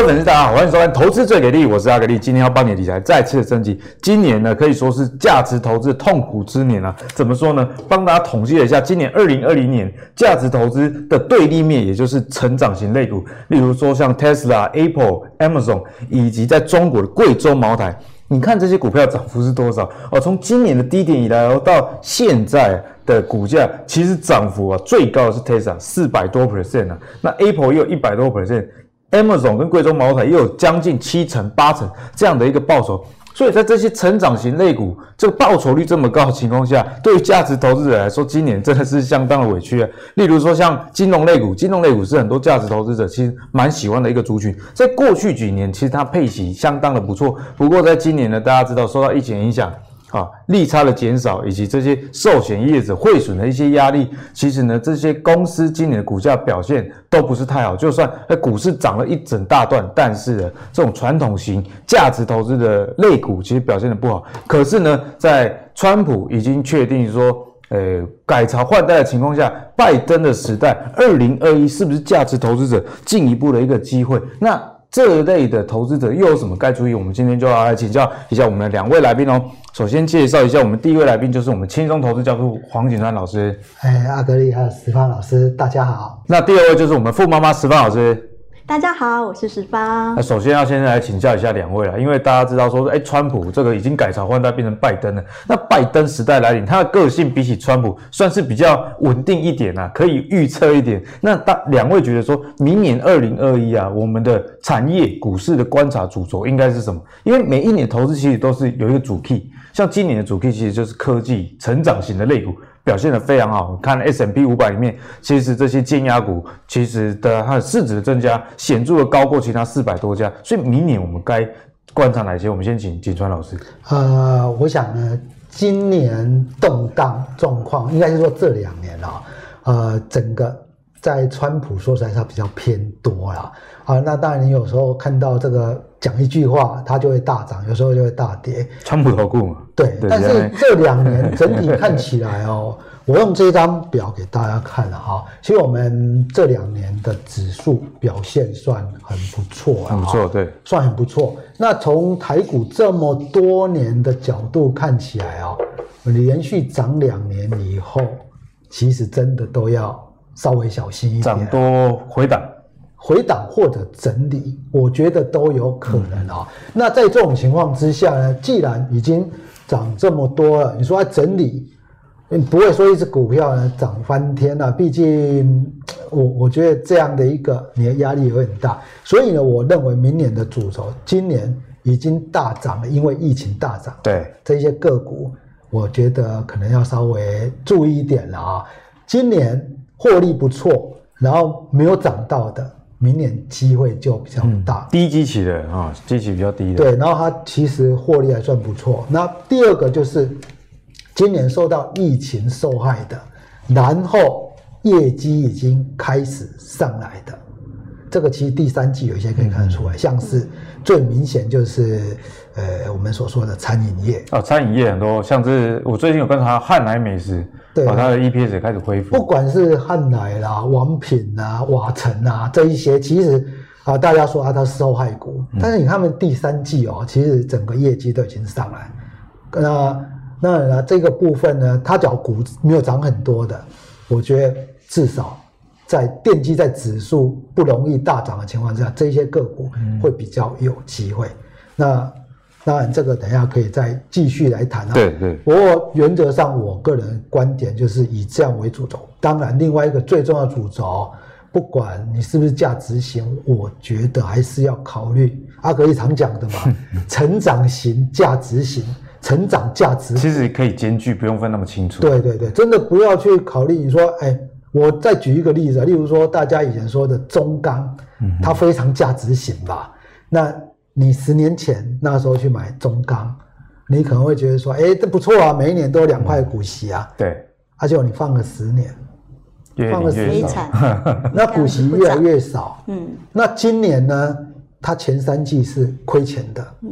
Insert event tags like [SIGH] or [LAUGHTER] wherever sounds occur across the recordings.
各位粉丝大家好，欢迎收看《投资最给力》，我是阿格力，今天要帮你理财再次升级。今年呢，可以说是价值投资痛苦之年啊。怎么说呢？帮大家统计了一下，今年二零二零年价值投资的对立面，也就是成长型类股，例如说像 Tesla、Apple、Amazon，以及在中国的贵州茅台。你看这些股票涨幅是多少？哦，从今年的低点以来哦，到现在的股价，其实涨幅啊最高的是 Tesla 四百多 percent 啊，那 Apple 也有一百多 percent。Amazon 跟贵州茅台也有将近七成八成这样的一个报酬，所以在这些成长型类股这个报酬率这么高的情况下，对于价值投资者来说，今年真的是相当的委屈啊。例如说像金融类股，金融类股是很多价值投资者其实蛮喜欢的一个族群，在过去几年其实它配息相当的不错，不过在今年呢，大家知道受到疫情影响。啊，利差的减少以及这些寿险业者汇损的一些压力，其实呢，这些公司今年的股价表现都不是太好。就算在股市涨了一整大段，但是呢，这种传统型价值投资的类股其实表现的不好。可是呢，在川普已经确定说，呃，改朝换代的情况下，拜登的时代，二零二一是不是价值投资者进一步的一个机会？那？这类的投资者又有什么该注意？我们今天就要来请教一下我们的两位来宾哦。首先介绍一下我们第一位来宾，就是我们轻松投资教父黄景川老师。哎，阿格力还有石方老师，大家好。那第二位就是我们富妈妈石方老师。大家好，我是十方。那首先要先来请教一下两位啊，因为大家知道说，哎，川普这个已经改朝换代变成拜登了。那拜登时代来临，他的个性比起川普算是比较稳定一点啊，可以预测一点。那大两位觉得说，明年二零二一啊，我们的产业股市的观察主轴应该是什么？因为每一年投资其实都是有一个主 key，像今年的主 key 其实就是科技成长型的类股。表现的非常好，看 S M P 五百里面，其实这些尖压股，其实的它的市值的增加显著的高过其他四百多家，所以明年我们该观察哪些？我们先请景川老师。呃，我想呢，今年动荡状况，应该是说这两年啊，呃，整个在川普说实在，它比较偏多啦。啊，那当然你有时候看到这个讲一句话，它就会大涨，有时候就会大跌。川普投顾嘛。对，但是这两年整体看起来哦，[LAUGHS] 我用这张表给大家看了哈。其实我们这两年的指数表现算很不错，很不错，对，算很不错。那从台股这么多年的角度看起来啊，连续涨两年以后，其实真的都要稍微小心一点，涨多回档。回档或者整理，我觉得都有可能啊。嗯、那在这种情况之下呢，既然已经涨这么多了，你说要整理，你不会说一只股票呢涨翻天啊。毕竟我我觉得这样的一个你的压力也会很大。所以呢，我认为明年的主轴，今年已经大涨了，因为疫情大涨。对这些个股，我觉得可能要稍微注意一点了啊。今年获利不错，然后没有涨到的。明年机会就比较大，低基期的啊，基期比较低的。对，然后它其实获利还算不错。那第二个就是今年受到疫情受害的，然后业绩已经开始上来的，这个其实第三季有一些可以看得出来，像是最明显就是呃我们所说的餐饮业啊，餐饮业很多，像是我最近有观察汉来美食。对，它的 EPS 也开始恢复。不管是汉来啦、王品啊、瓦城啊这一些，其实啊，大家说啊，它是受害股，嗯、但是你看他们第三季哦，其实整个业绩都已经上来。那那这个部分呢，它脚股没有涨很多的，我觉得至少在奠基在指数不容易大涨的情况下，这些个股会比较有机会。嗯、那。当然，这个等一下可以再继续来谈啊。对对。不过原则上，我个人观点就是以这样为主轴。当然，另外一个最重要的主轴，不管你是不是价值型，我觉得还是要考虑阿格力常讲的嘛，[LAUGHS] 成长型、价值型、成长价值。其实可以兼具，不用分那么清楚。对对对，真的不要去考虑。你说，哎，我再举一个例子，例如说大家以前说的中钢，它非常价值型吧？那。你十年前那时候去买中钢，你可能会觉得说，哎，这不错啊，每一年都有两块股息啊。对，而且你放了十年，放了十年，那股息越来越少。嗯，那今年呢，它前三季是亏钱的。嗯，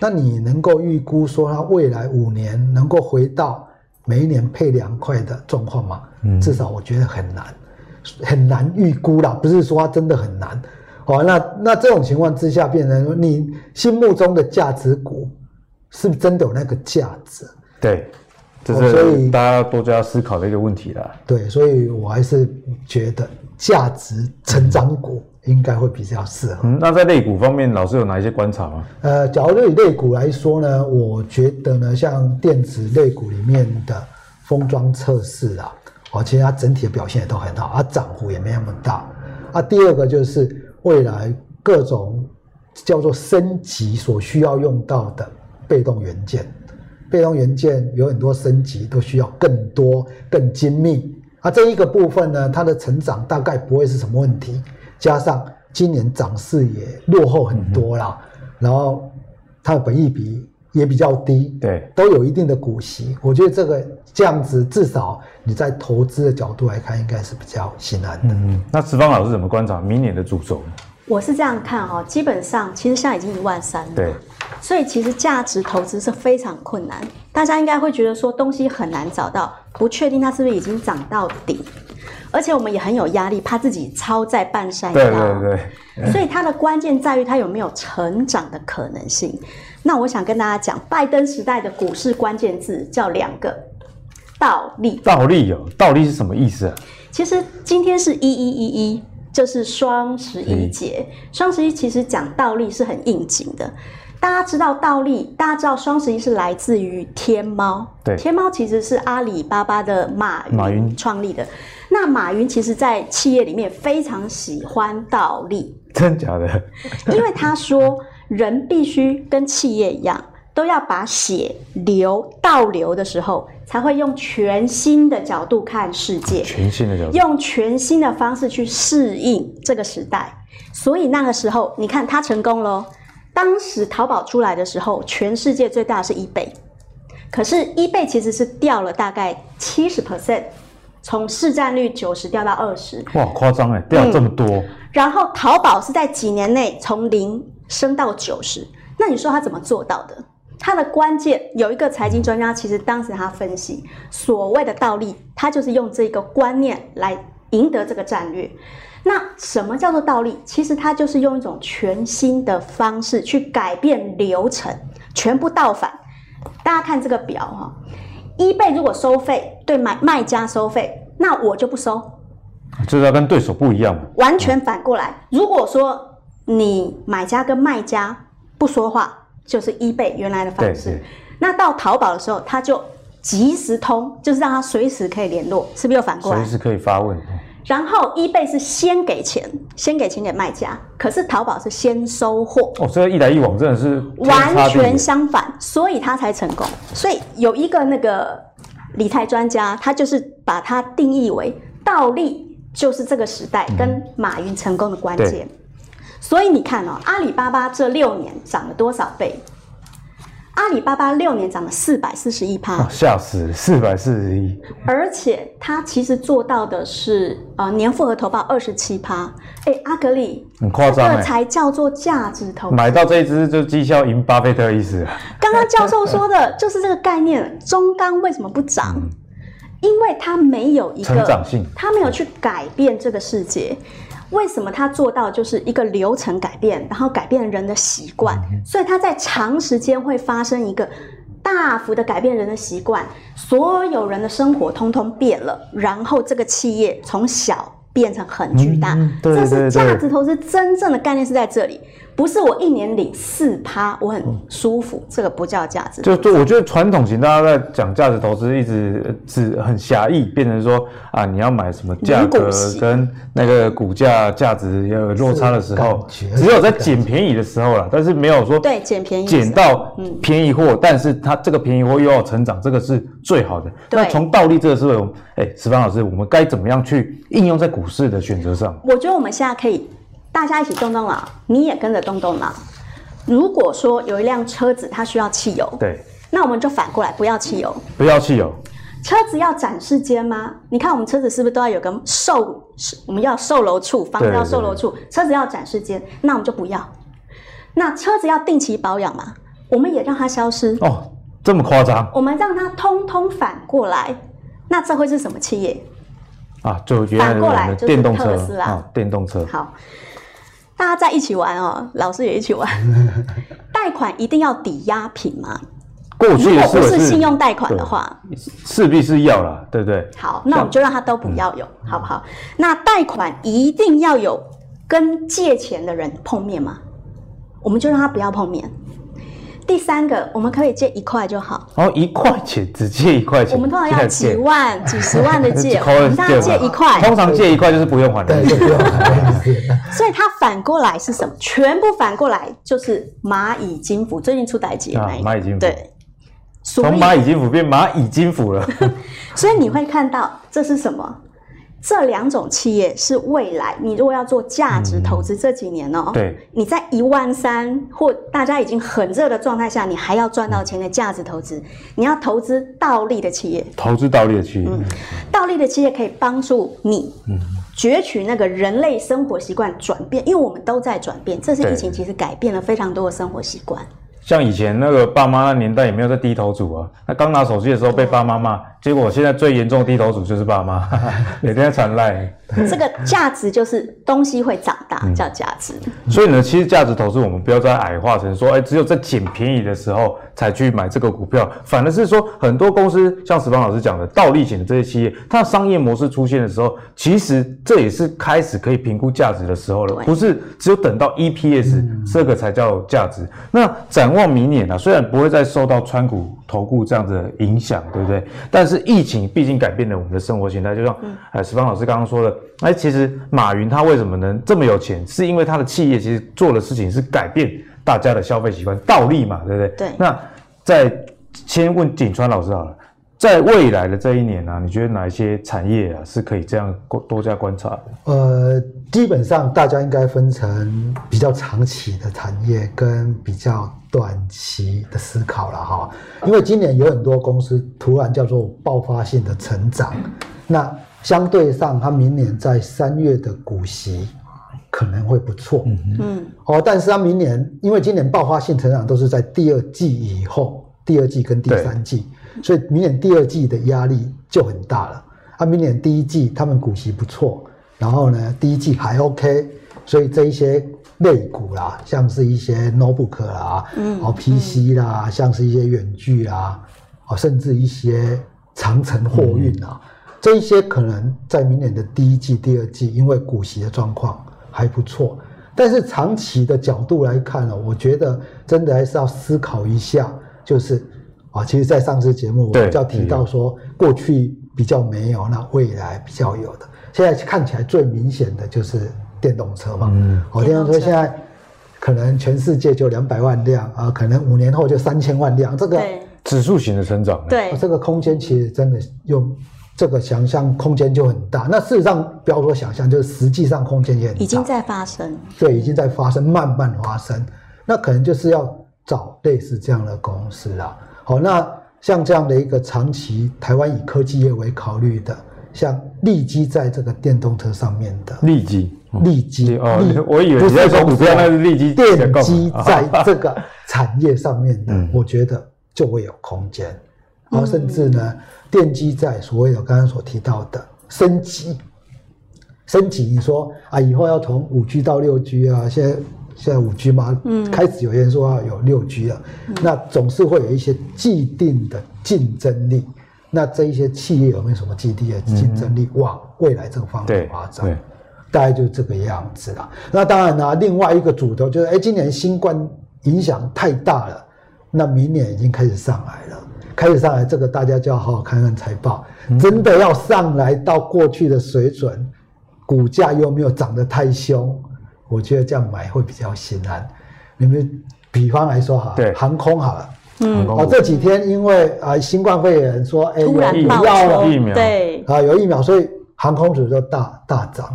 那你能够预估说它未来五年能够回到每一年配两块的状况吗？嗯，至少我觉得很难，很难预估啦。不是说它真的很难。哦，那那这种情况之下，变成说你心目中的价值股是不是真的有那个价值？对，这是大家多加思考的一个问题了。对，所以我还是觉得价值成长股应该会比较适合。嗯，那在类股方面，老师有哪一些观察吗？呃，假如以类股来说呢，我觉得呢，像电子类股里面的封装测试啊，哦，其实它整体的表现也都很好，它涨幅也没那么大。啊，第二个就是。未来各种叫做升级所需要用到的被动元件，被动元件有很多升级都需要更多、更精密。啊，这一个部分呢，它的成长大概不会是什么问题。加上今年涨势也落后很多啦，然后它的本益比也比较低，对，都有一定的股息。我觉得这个这样子，至少你在投资的角度来看，应该是比较心安的。嗯，那石方老师怎么观察明年的主轴？我是这样看哈，基本上其实现在已经一万三了，对，所以其实价值投资是非常困难。大家应该会觉得说东西很难找到，不确定它是不是已经涨到底，而且我们也很有压力，怕自己超在半山腰。对对对。所以它的关键在于它有没有成长的可能性。那我想跟大家讲，拜登时代的股市关键字叫两个：倒立。倒立哦，倒立是什么意思啊？其实今天是一一一一。就是双十一节，双十一其实讲倒立是很应景的。大家知道倒立，大家知道双十一是来自于天猫。对，天猫其实是阿里巴巴的马马云创立的。那马云其实在企业里面非常喜欢倒立，真假的？因为他说，人必须跟企业一样。都要把血流倒流的时候，才会用全新的角度看世界，全新的角度，用全新的方式去适应这个时代。所以那个时候，你看他成功了。当时淘宝出来的时候，全世界最大的是 eBay，可是 eBay 其实是掉了大概七十 percent，从市占率九十掉到二十。哇，夸张哎，掉这么多。嗯。然后淘宝是在几年内从零升到九十，那你说他怎么做到的？它的关键有一个财经专家，其实当时他分析所谓的倒立，他就是用这个观念来赢得这个战略。那什么叫做倒立？其实它就是用一种全新的方式去改变流程，全部倒反。大家看这个表哈，eBay 如果收费对买卖家收费，那我就不收，这是要跟对手不一样。完全反过来，如果说你买家跟卖家不说话。就是 eBay 原来的方式，那到淘宝的时候，它就即时通，就是让他随时可以联络，是不是又反过来？随时可以发问。然后 eBay 是先给钱，先给钱给卖家，可是淘宝是先收货。哦，这个一来一往真的是完全相反，所以它才成功。所以有一个那个理财专家，他就是把它定义为倒立，就是这个时代跟马云成功的关键。嗯所以你看哦，阿里巴巴这六年涨了多少倍？阿里巴巴六年涨了四百四十一趴，吓死，四百四十一。而且它其实做到的是呃年复合投报二十七趴。哎，阿格里，很夸张，这个才叫做价值投资。买到这一只就绩效赢巴菲特的意思。刚刚教授说的 [LAUGHS] 就是这个概念，中钢为什么不涨？嗯、因为它没有一个成长性，它没有去改变这个世界。为什么他做到就是一个流程改变，然后改变人的习惯，所以他在长时间会发生一个大幅的改变人的习惯，所有人的生活通通变了，然后这个企业从小变成很巨大，嗯、对对对，这是价值投资真正的概念是在这里。不是我一年领四趴，我很舒服，嗯、这个不叫价值。就就我觉得传统型大家在讲价值投资，一直只很狭义，变成说啊，你要买什么价格跟那个股价价值有落差的时候，只有在捡便宜的时候了，但是没有说对捡便宜捡到便宜货，但是它这个便宜货又要成长，这个是最好的。那从倒立这个思维，哎，石方老师，我们该怎么样去应用在股市的选择上？我觉得我们现在可以。大家一起动动脑，你也跟着动动脑。如果说有一辆车子它需要汽油，对，那我们就反过来不要汽油，不要汽油。车子要展示间吗？你看我们车子是不是都要有个售，我们要售楼处，房子要售楼处，车子要展示间，那我们就不要。那车子要定期保养吗？我们也让它消失。哦，这么夸张？我们让它通通反过来，那这会是什么企业？啊，就原来的电动车啊，电动车。好。大家在一起玩哦，老师也一起玩。[LAUGHS] 贷款一定要抵押品吗？过去如果不是信用贷款的话，势必是要了，对不对？好，那我们就让他都不要有，嗯、好不好？那贷款一定要有跟借钱的人碰面吗？我们就让他不要碰面。第三个，我们可以借一块就好。哦，一块钱只借一块钱。我们通常要几万、几十万的借，[LAUGHS] 我们大家借一块。通常借一块就是不用还的。对，不用还。[LAUGHS] 所以它反过来是什么？全部反过来就是蚂蚁金服，最近出代志的那一个。蚂蚁金服。对。从蚂蚁金服变蚂蚁金服了。[LAUGHS] 所以你会看到这是什么？这两种企业是未来，你如果要做价值投资，这几年哦、喔，对，你在一万三或大家已经很热的状态下，你还要赚到钱的价值投资，你要投资倒立的企业，投资倒立的企业，嗯，倒立的企业可以帮助你，嗯，攫取那个人类生活习惯转变，因为我们都在转变，这次疫情其实改变了非常多的生活习惯。像以前那个爸妈那年代也没有在低头族啊，那刚拿手机的时候被爸妈骂，结果现在最严重的低头族就是爸妈，[LAUGHS] 每天在传赖。这个价值就是东西会长大，叫价值。所以呢，其实价值投资我们不要再矮化成说，哎，只有在捡便宜的时候才去买这个股票，反而是说很多公司像石方老师讲的倒立型的这些企业，它的商业模式出现的时候，其实这也是开始可以评估价值的时候了，不是只有等到 EPS 这个才叫价值。那展望明年啊，虽然不会再受到川股投顾这样子的影响，对不对？但是疫情毕竟改变了我们的生活形态，就像哎石方老师刚刚说的。哎，其实马云他为什么能这么有钱？是因为他的企业其实做的事情是改变大家的消费习惯，倒立嘛，对不对？对。那在先问景川老师好了，在未来的这一年呢、啊，你觉得哪一些产业啊是可以这样多加观察的？呃，基本上大家应该分成比较长期的产业跟比较短期的思考了哈。因为今年有很多公司突然叫做爆发性的成长，那。相对上，它明年在三月的股息可能会不错，嗯嗯，哦，但是它明年因为今年爆发性成长都是在第二季以后，第二季跟第三季，所以明年第二季的压力就很大了。啊，明年第一季他们股息不错，然后呢，第一季还 OK，所以这一些类股啦，像是一些 notebook 啦，嗯，哦，PC 啦，嗯、像是一些远距啦，哦，甚至一些长城货运啊。嗯。这一些可能在明年的第一季、第二季，因为股息的状况还不错，但是长期的角度来看呢，我觉得真的还是要思考一下，就是啊，其实，在上次节目我们就提到说，过去比较没有，那未来比较有的，现在看起来最明显的就是电动车嘛，嗯，哦，电动车现在可能全世界就两百万辆啊，可能五年后就三千万辆，这个指数型的成长，对，这个空间其实真的用。这个想象空间就很大，那事实上不要说想象，就是实际上空间也很大，已经在发生。对，已经在发生，慢慢发生。那可能就是要找类似这样的公司啦。好，那像这样的一个长期台湾以科技业为考虑的，像利基在这个电动车上面的利基，利基哦，我以为你在说股票，那是利基电机在这个产业上面的，我觉得就会有空间。然后甚至呢，电机在所谓的刚刚所提到的升级，升级，你说啊，以后要从五 G 到六 G 啊，现在现在五 G 嘛，嗯，开始有人说要有六 G 了，嗯，那总是会有一些既定的竞争力。那这一些企业有没有什么基地的竞争力往未来这个方面发展？对，大概就是这个样子了。那当然呢，另外一个主轴就是，哎，今年新冠影响太大了，那明年已经开始上来了。开始上来，这个大家就要好好看看财报。真的要上来到过去的水准，股价又没有涨得太凶，我觉得这样买会比较心安。你们比方来说哈，对，航空好了，嗯，哦，这几天因为啊新冠肺炎说，哎，有疫苗了，疫苗，对，啊有疫苗，所以航空股就大大涨。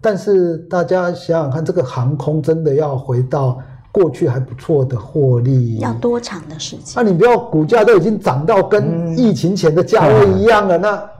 但是大家想想看，这个航空真的要回到。过去还不错的获利，要多长的时间？那、啊、你不要股价都已经涨到跟疫情前的价位一样了，嗯、那、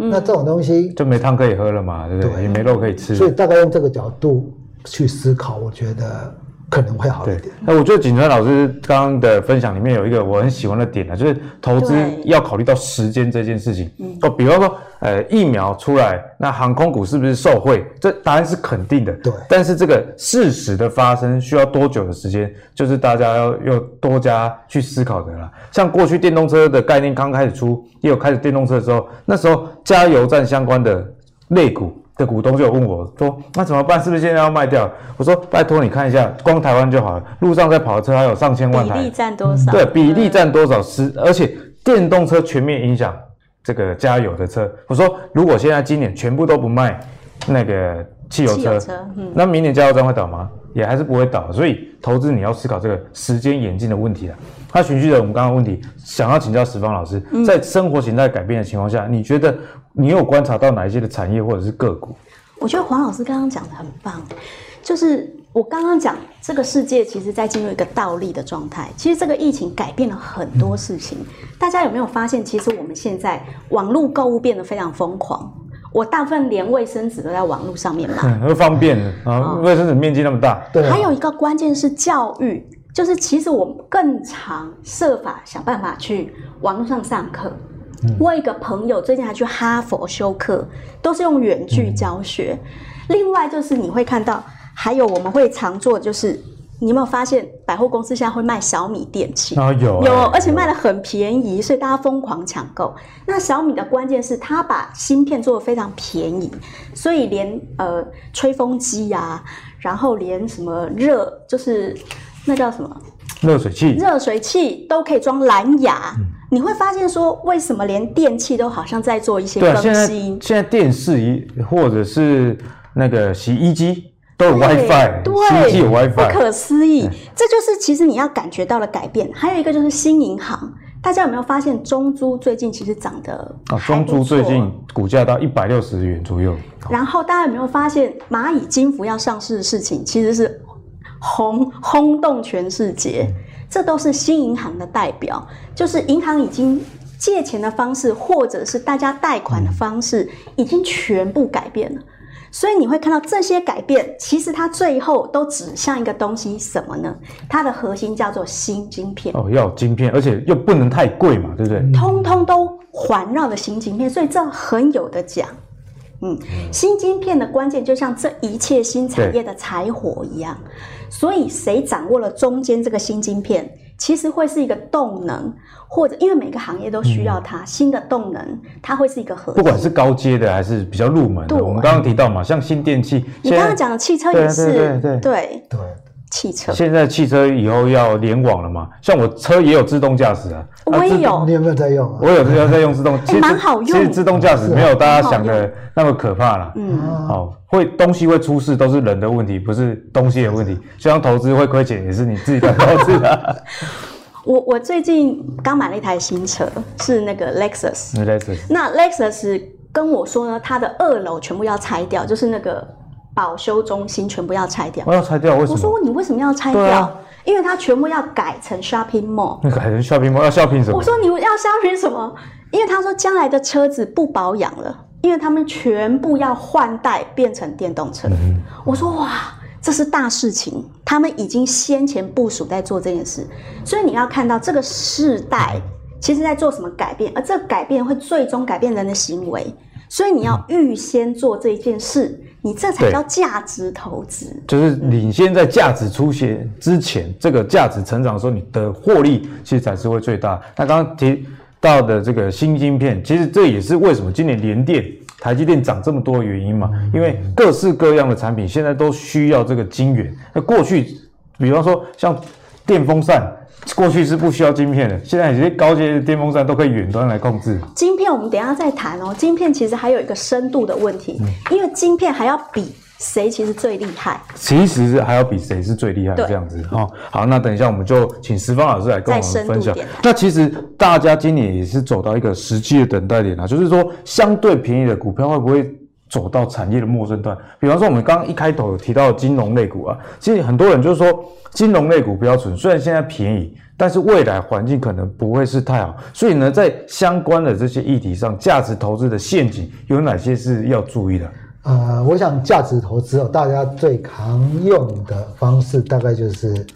嗯、那这种东西就没汤可以喝了嘛，对不对？对，也没肉可以吃。所以大概用这个角度去思考，我觉得可能会好一点。那我觉得景川老师刚刚的分享里面有一个我很喜欢的点呢，就是投资要考虑到时间这件事情。哦，比方说，呃，疫苗出来，那航空股是不是受惠？这答案是肯定的。对。但是这个事实的发生需要多久的时间，就是大家要要多加去思考的啦。像过去电动车的概念刚开始出，也有开始电动车的时候，那时候加油站相关的类股。的股东就有问我说：“那怎么办？是不是现在要卖掉？”我说：“拜托你看一下，光台湾就好了，路上在跑的车还有上千万台，比例占多少？对，比例占多少？是，而且电动车全面影响这个加油的车。我说，如果现在今年全部都不卖那个汽油车，油车嗯、那明年加油站会倒吗？也还是不会倒。所以投资你要思考这个时间演进的问题了。他循序的，我们刚刚问题，想要请教石方老师，在生活形态改变的情况下，你觉得？”你有观察到哪一些的产业或者是个股？我觉得黄老师刚刚讲的很棒，就是我刚刚讲这个世界其实在进入一个倒立的状态。其实这个疫情改变了很多事情，大家有没有发现？其实我们现在网络购物变得非常疯狂。我大部分连卫生纸都在网络上面买，[LAUGHS] 很方便的啊！卫生纸面积那么大，对。还有一个关键是教育，就是其实我们更常设法想办法去网络上上课。我一个朋友最近还去哈佛修课，都是用远距教学。另外就是你会看到，还有我们会常做，就是你有没有发现百货公司现在会卖小米电器？啊有有，而且卖的很便宜，所以大家疯狂抢购。那小米的关键是它把芯片做得非常便宜，所以连呃吹风机呀，然后连什么热就是那叫什么？热水器，热水器都可以装蓝牙。嗯、你会发现说，为什么连电器都好像在做一些更新？现在现在电视一或者是那个洗衣机都有 WiFi，对，洗衣机有 WiFi，不可思议。嗯、这就是其实你要感觉到的改变。还有一个就是新银行，大家有没有发现中租最近其实涨得啊？中租最近股价到一百六十元左右。然后大家有没有发现蚂蚁金服要上市的事情，其实是？轰轰动全世界，这都是新银行的代表，就是银行已经借钱的方式，或者是大家贷款的方式，已经全部改变了。所以你会看到这些改变，其实它最后都指向一个东西，什么呢？它的核心叫做新晶片。哦，要有晶片，而且又不能太贵嘛，对不对？通通都环绕的新晶片，所以这很有的讲。嗯，新晶片的关键就像这一切新产业的柴火一样。所以，谁掌握了中间这个新晶片，其实会是一个动能，或者因为每个行业都需要它，嗯、新的动能，它会是一个核心。不管是高阶的还是比较入门的，我们刚刚提到嘛，像新电器，你刚刚讲的汽车也是，对对对对。对对汽车现在汽车以后要联网了嘛？像我车也有自动驾驶啊，我也有。你有没有在用？我有在在用自动，其实蛮好用。其实自动驾驶没有大家想的那么可怕啦。嗯，好，会东西会出事都是人的问题，不是东西的问题。[LAUGHS] 就像投资会亏钱也是你自己的投资啊。[LAUGHS] 我我最近刚买了一台新车，是那个 Lexus。Lexus。那 Lexus 跟我说呢，它的二楼全部要拆掉，就是那个。保修中心全部要拆掉，我要拆掉，为什么？我说你为什么要拆掉？啊、因为它全部要改成 shopping mall。那 [LAUGHS] 改成 shopping mall 要 shopping 什么？我说你要 shopping 什么？因为他说将来的车子不保养了，因为他们全部要换代变成电动车。嗯、我说哇，这是大事情，他们已经先前部署在做这件事，所以你要看到这个世代其实在做什么改变，而这个改变会最终改变人的行为，所以你要预先做这一件事。你这才叫价值投资，就是领先在价值出现之前，嗯、这个价值成长的时候，你的获利其实才是会最大。那刚刚提到的这个新晶片，其实这也是为什么今年联电、台积电涨这么多的原因嘛，因为各式各样的产品现在都需要这个晶圆。那过去，比方说像电风扇。过去是不需要晶片的，现在有些高阶的电风扇都可以远端来控制。晶片我们等一下再谈哦。晶片其实还有一个深度的问题，嗯、因为晶片还要比谁其实最厉害。其实是还要比谁是最厉害这样子哈、哦。好，那等一下我们就请石方老师来跟我们分享。那其实大家今年也是走到一个实际的等待点啊，就是说相对便宜的股票会不会走到产业的末端？比方说我们刚刚一开头有提到金融类股啊，其实很多人就是说。金融类股标准虽然现在便宜，但是未来环境可能不会是太好。所以呢，在相关的这些议题上，价值投资的陷阱有哪些是要注意的？呃，我想价值投资哦，大家最常用的方式大概就是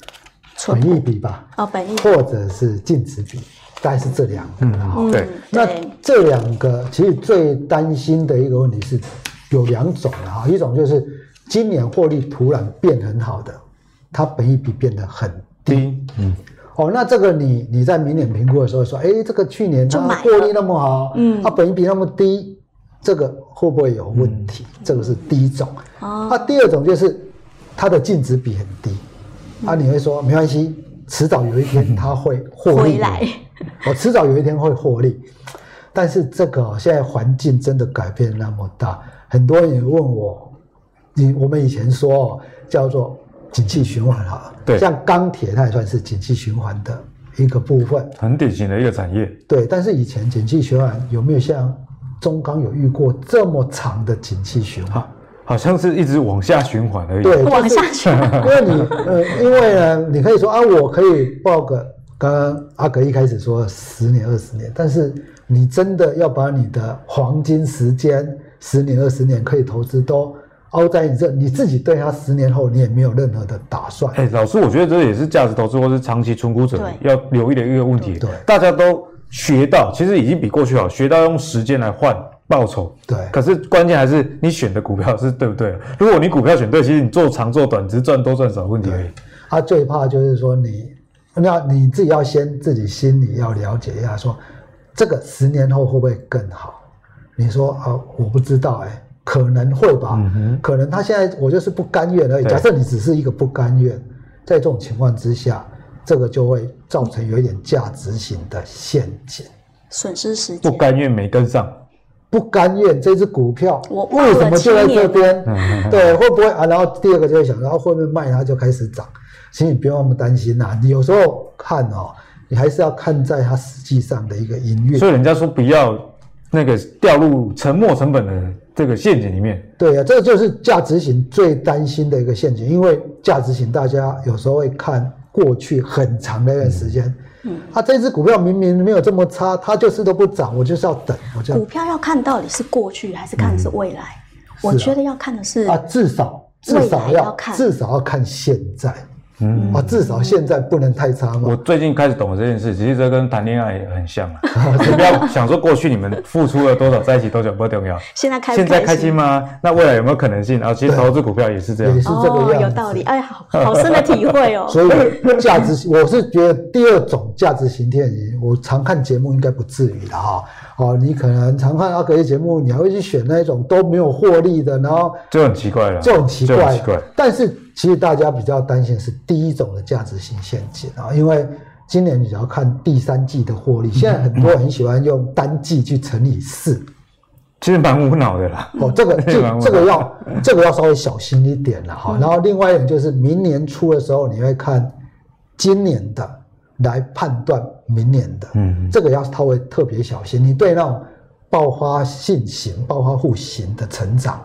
本益比吧，哦，本益或者是净值比，大概是这两个。嗯，对。那这两个其实最担心的一个问题是有两种啊，一种就是今年获利突然变很好的，它本益比变得很低。嗯。哦，那这个你你在明年评估的时候说，哎，这个去年它获利那么好，嗯，它本益比那么低。这个会不会有问题？嗯、这个是第一种。哦、啊，第二种就是它的净值比很低。嗯、啊，你会说没关系，迟早有一天它会获利。回来。我 [LAUGHS] 迟早有一天会获利。但是这个现在环境真的改变那么大，很多人也问我，你我们以前说叫做景气循环哈，对，像钢铁它也算是景气循环的一个部分，很典型的一个产业。对，但是以前景气循环有没有像？中钢有遇过这么长的景气循环，好像是一直往下循环而已。对，往下循环。[LAUGHS] 因为你呃，因为呢，你可以说啊，我可以报个刚刚阿格一开始说十年、二十年，但是你真的要把你的黄金时间十年、二十年可以投资都凹在你这，你自己对它十年后你也没有任何的打算。哎，老师，我觉得这也是价值投资或是长期存股者要留意的一个问题。对，大家都。学到其实已经比过去好，学到用时间来换报酬。对，可是关键还是你选的股票是对不对？如果你股票选对，其实你做长做短，只是赚多赚少问题而已。他最怕就是说你，那你自己要先自己心里要了解一下说，说这个十年后会不会更好？你说啊，我不知道哎、欸，可能会吧，嗯、可能他现在我就是不甘愿而已。假设你只是一个不甘愿，在这种情况之下。这个就会造成有一点价值型的陷阱，损失时间。不甘愿没跟上，不甘愿这只股票，我为什么就在这边？[LAUGHS] 对，会不会啊？然后第二个就会想，然后会不会卖它就开始涨？其实你不用那么担心呐、啊。你有时候看哦，你还是要看在它实际上的一个音乐。所以人家说不要那个掉入沉没成本的这个陷阱里面。对啊，这个就是价值型最担心的一个陷阱，因为价值型大家有时候会看。过去很长的一段时间，嗯，它、啊、这只股票明明没有这么差，它就是都不涨，我就是要等。我就股票要看到底是过去还是看的是未来？嗯、我觉得要看的是啊，至少至少要，要看至少要看现在。嗯啊，至少现在不能太差嘛。我最近开始懂了这件事，其实这跟谈恋爱也很像啊。[LAUGHS] 不要想说过去你们付出了多少，在一起多久不重要。现在开现在开心吗？那未来有没有可能性？然后其实投资股票也是这样，也是这个样子。哦，有道理。哎，好好深的体会哦。[LAUGHS] 所以价值，我是觉得第二种价值型天仪，我常看节目应该不至于的哈。哦，你可能常看阿格力节目，你还会去选那种都没有获利的，然后就很奇怪了，就很奇怪。奇怪。但是其实大家比较担心的是第一种的价值型陷阱啊，因为今年你只要看第三季的获利，现在很多人很喜欢用单季去乘以四，其实蛮无脑的啦。哦，这个 [LAUGHS] 这这个要这个要稍微小心一点了哈。然后另外一点就是明年初的时候，你会看今年的。来判断明年的，嗯，这个要稍微特别小心。你对那种爆发性型、爆发户型的成长，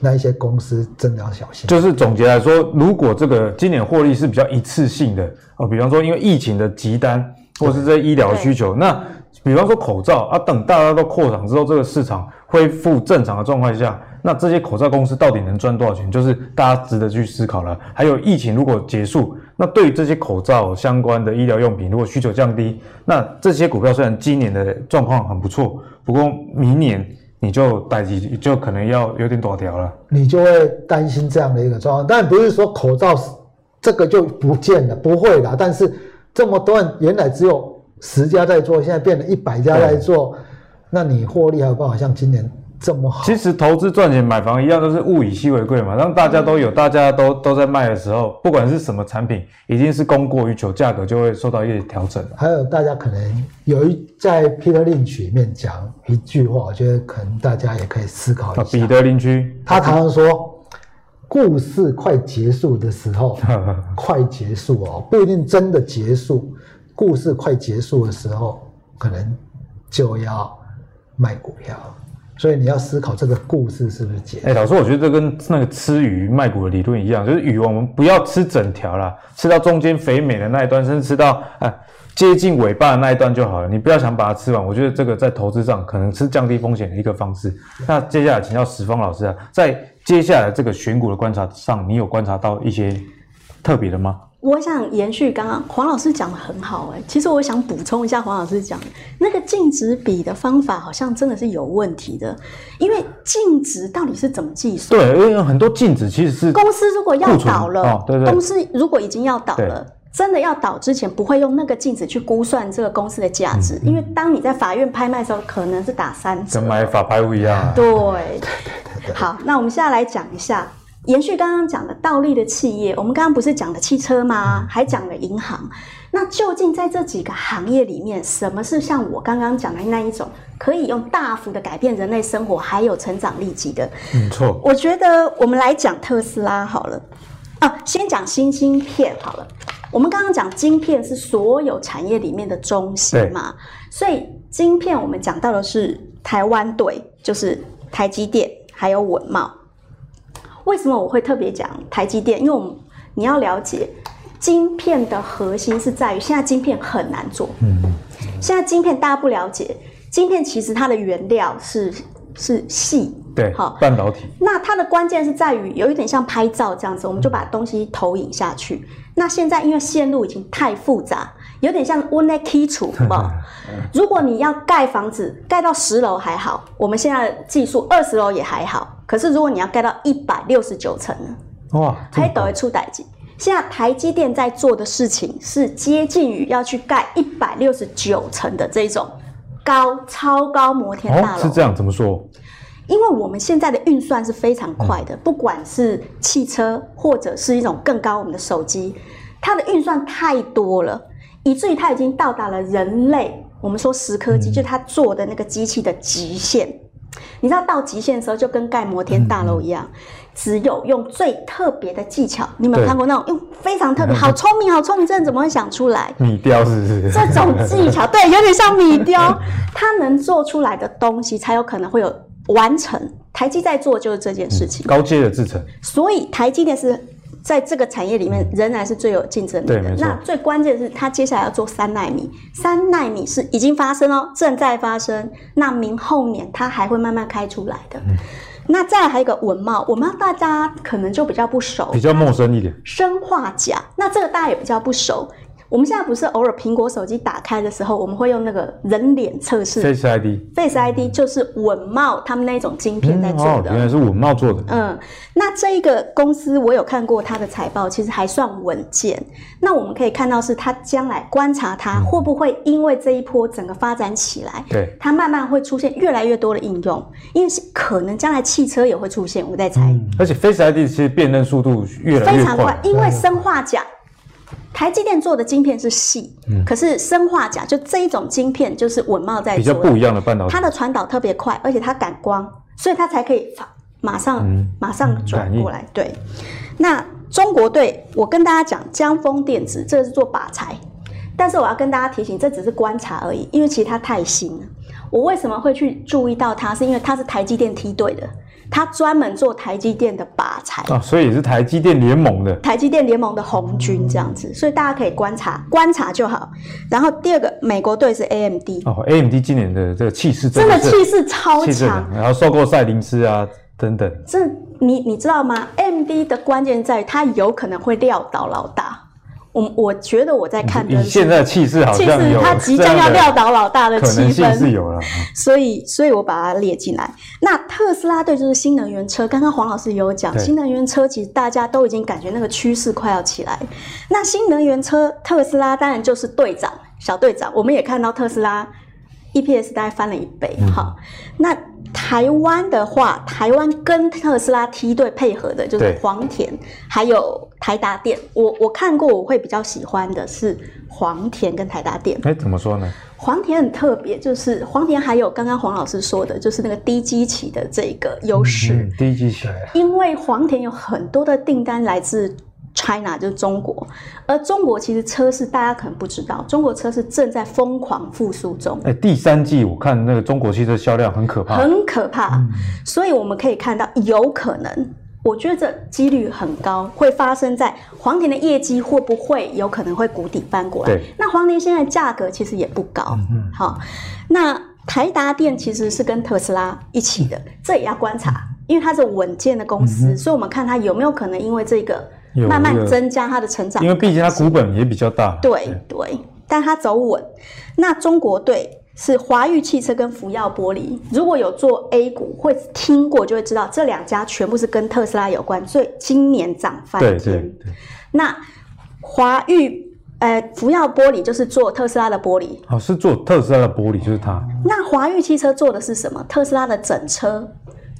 那一些公司真的要小心。就是总结来说，如果这个今年获利是比较一次性的哦，比方说因为疫情的急单，或是这医疗需求，那比方说口罩啊，等大家都扩厂之后，这个市场恢复正常的状况下。那这些口罩公司到底能赚多少钱？就是大家值得去思考了。还有疫情如果结束，那对于这些口罩相关的医疗用品，如果需求降低，那这些股票虽然今年的状况很不错，不过明年你就待机，就可能要有点多条了。你就会担心这样的一个状况，但不是说口罩这个就不见了，不会啦。但是这么多人原来只有十家在做，现在变了一百家在做，那你获利还有办法像今年？这么好，其实投资赚钱买房一样，都是物以稀为贵嘛。当大家都有，大家都都在卖的时候，不管是什么产品，一定是供过于求，价格就会受到一些调整。还有大家可能有一在 Peter Lynch 里面讲一句话，我觉得可能大家也可以思考一下。彼得林区，他常常说，故事快结束的时候，[LAUGHS] 快结束哦，不一定真的结束。故事快结束的时候，可能就要卖股票。所以你要思考这个故事是不是结？哎，老师，我觉得这跟那个吃鱼卖股的理论一样，就是鱼我们不要吃整条啦，吃到中间肥美的那一段，甚至吃到哎接近尾巴的那一段就好了，你不要想把它吃完。我觉得这个在投资上可能是降低风险的一个方式。那接下来请教石峰老师啊，在接下来这个选股的观察上，你有观察到一些特别的吗？我想延续刚刚黄老师讲的很好哎，其实我想补充一下黄老师讲的那个净值比的方法，好像真的是有问题的。因为净值到底是怎么计算？对，因为有很多净值其实是公司如果要倒了，哦、对对，公司如果已经要倒了，真的要倒之前不会用那个净值去估算这个公司的价值，嗯、因为当你在法院拍卖的时候，可能是打三折，跟买法拍屋一样、啊。[LAUGHS] 对，对对对。好，那我们现在来讲一下。延续刚刚讲的倒立的企业，我们刚刚不是讲了汽车吗？还讲了银行。那究竟在这几个行业里面，什么是像我刚刚讲的那一种，可以用大幅的改变人类生活还有成长力级的？没错。我觉得我们来讲特斯拉好了。啊，先讲新芯片好了。我们刚刚讲晶片是所有产业里面的中心嘛，所以晶片我们讲到的是台湾队，就是台积电还有稳懋。为什么我会特别讲台积电？因为我们你要了解，晶片的核心是在于现在晶片很难做。嗯，现在晶片大家不了解，晶片其实它的原料是是细，对，好半导体。那它的关键是在于有一点像拍照这样子，我们就把东西投影下去。那现在因为线路已经太复杂，有点像 one net key 处？[LAUGHS] 如果你要盖房子，盖到十楼还好，我们现在的技术二十楼也还好。可是如果你要盖到一百六十九层呢？哇，还等会出代志。现在台积电在做的事情是接近于要去盖一百六十九层的这种高超高摩天大楼。哦，是这样？怎么说？因为我们现在的运算是非常快的，不管是汽车或者是一种更高我们的手机，它的运算太多了，以至于它已经到达了人类我们说蚀刻机，就是它做的那个机器的极限。你知道到极限的时候，就跟盖摩天大楼一样，嗯、只有用最特别的技巧。你有没有看过那种用非常特别、好聪明、好聪明，这人怎么会想出来？米雕是不是？这种技巧，对，有点像米雕，[LAUGHS] 它能做出来的东西才有可能会有完成。台积在做就是这件事情，嗯、高阶的制程。所以台积电是。在这个产业里面，仍然是最有竞争力的。那最关键是，它接下来要做三奈米，三奈米是已经发生哦，正在发生。那明后年它还会慢慢开出来的。嗯、那再来还有一个文貌，文貌大家可能就比较不熟，比较陌生一点。生化甲，那这个大家也比较不熟。我们现在不是偶尔苹果手机打开的时候，我们会用那个人脸测试，Face ID，Face ID 就是稳懋他们那种晶片在做的。嗯哦、原来是稳懋做的。嗯，那这一个公司我有看过它的财报，其实还算稳健。那我们可以看到是它将来观察它会不会因为这一波整个发展起来，对、嗯，它慢慢会出现越来越多的应用，因为是可能将来汽车也会出现。我在猜、嗯，而且 Face ID 其实辨认速度越来越快，非常快，因为生化镓。台积电做的晶片是细，嗯、可是生化镓就这一种晶片就是稳懋在做的，比较不一样的半导体，它的传导特别快，而且它感光，所以它才可以马上、嗯、马上转过来。对，那中国队，我跟大家讲，江锋电子这是做靶材，但是我要跟大家提醒，这只是观察而已，因为其实它太新了。我为什么会去注意到它？是因为它是台积电梯队的。他专门做台积电的靶材啊，所以也是台积电联盟的台积电联盟的红军这样子，所以大家可以观察观察就好。然后第二个美国队是 AMD 哦，AMD 今年的这个气势真的气势超强，然后收购赛灵思啊等等。这你你知道吗？AMD 的关键在于它有可能会撂倒老大。我我觉得我在看的现在的气势好像有，他即将要撂倒老大的气氛是有了，所以所以我把它列进来。那特斯拉对就是新能源车，刚刚黄老师有讲，新能源车其实大家都已经感觉那个趋势快要起来。那新能源车特斯拉当然就是队长小队长，我们也看到特斯拉 EPS 大概翻了一倍。哈，那。台湾的话，台湾跟特斯拉梯队配合的就是黄田，还有台达电。我我看过，我会比较喜欢的是黄田跟台达电。哎，怎么说呢？黄田很特别，就是黄田还有刚刚黄老师说的，就是那个低基期的这个优势。嗯，低基期。因为黄田有很多的订单来自。China 就是中国，而中国其实车市大家可能不知道，中国车市正在疯狂复苏中。哎、欸，第三季我看那个中国汽车销量很可怕，很可怕。嗯、所以我们可以看到，有可能我觉得这几率很高，会发生在黄田的业绩会不会有可能会谷底翻过来？那黄田现在价格其实也不高，嗯，好，那台达电其实是跟特斯拉一起的，这也要观察，因为它是稳健的公司，嗯、所以我们看它有没有可能因为这个慢慢增加它的成长，因为毕竟它股本也比较大，对对，对，但它走稳。那中国队。是华域汽车跟福耀玻璃，如果有做 A 股，会听过就会知道，这两家全部是跟特斯拉有关，所以今年涨翻天。对对对。那华域呃福耀玻璃就是做特斯拉的玻璃，哦，是做特斯拉的玻璃，就是它。那华域汽车做的是什么？特斯拉的整车。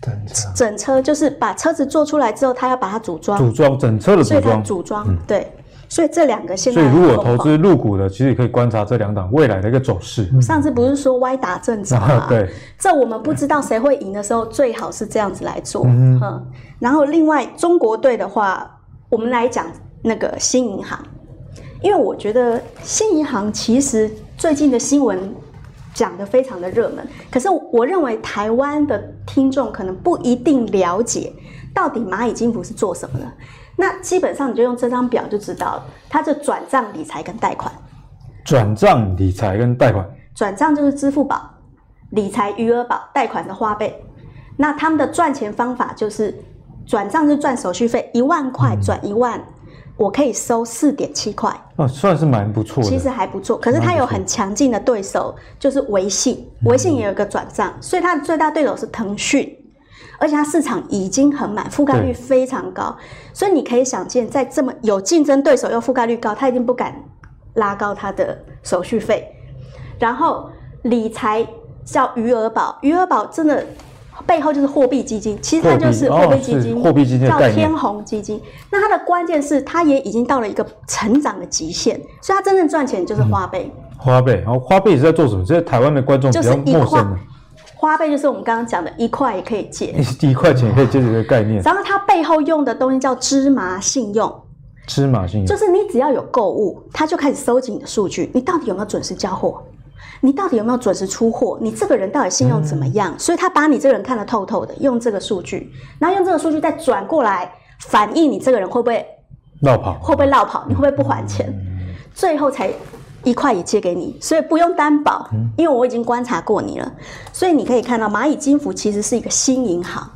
整车。整车就是把车子做出来之后，他要把它组装。组装整车的组装。组装，嗯、对。所以这两个现在，所以如果投资入股的，其实也可以观察这两档未来的一个走势。上次不是说歪打正着吗？[LAUGHS] 对，这我们不知道谁会赢的时候，最好是这样子来做。嗯，然后另外中国队的话，我们来讲那个新银行，因为我觉得新银行其实最近的新闻讲得非常的热门，可是我认为台湾的听众可能不一定了解到底蚂蚁金服是做什么的。那基本上你就用这张表就知道了，它就转账理财跟贷款。转账理财跟贷款。转账就是支付宝，理财余额宝，贷款的花呗。那他们的赚钱方法就是转账就赚手续费，一万块转一万，我可以收四点七块。哦，算是蛮不错的。其实还不错，可是它有很强劲的对手，就是微信，微信也有一个转账，所以它的最大对手是腾讯。而且它市场已经很满，覆盖率非常高，所以你可以想见，在这么有竞争对手又覆盖率高，他一定不敢拉高他的手续费。然后理财叫余额宝，余额宝真的背后就是货币基金，其实它就是货币基金，货币基金叫天弘基金。那它的关键是，它也已经到了一个成长的极限，所以它真正赚钱就是花呗。花呗，然后花呗是在做什么？这是台湾的观众比较陌生的。花呗就是我们刚刚讲的一块也可以借，[LAUGHS] 一块钱也可以借这个概念。然后它背后用的东西叫芝麻信用，芝麻信用就是你只要有购物，它就开始收集你的数据，你到底有没有准时交货，你到底有没有准时出货，你这个人到底信用怎么样？嗯、所以他把你这个人看得透透的，用这个数据，然后用这个数据再转过来反映你这个人会不会落跑，会不会落跑，你会不会不还钱，嗯、最后才。一块也借给你，所以不用担保，因为我已经观察过你了，所以你可以看到蚂蚁金服其实是一个新银行。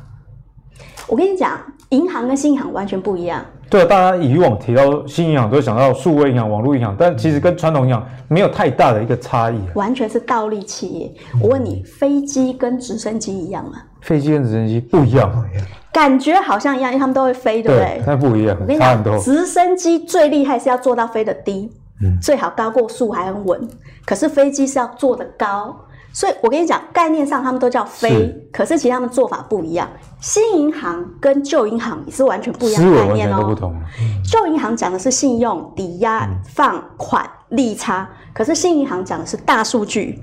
我跟你讲，银行跟新银行完全不一样。对啊，大家以往提到新银行都会想到数位银行、网络银行，但其实跟传统银行没有太大的一个差异。完全是倒立企业。我问你，飞机跟直升机一样吗？飞机跟直升机不一样，感觉好像一样，因为他们都会飞，对不对？但不一样，我跟你讲，直升机最厉害是要做到飞得低。最好高过树还很稳，可是飞机是要做得高，所以我跟你讲，概念上他们都叫非，是可是其实他们做法不一样。新银行跟旧银行也是完全不一样的概念哦。旧银行讲的是信用、抵押、放款、利差，可是新银行讲的是大数据。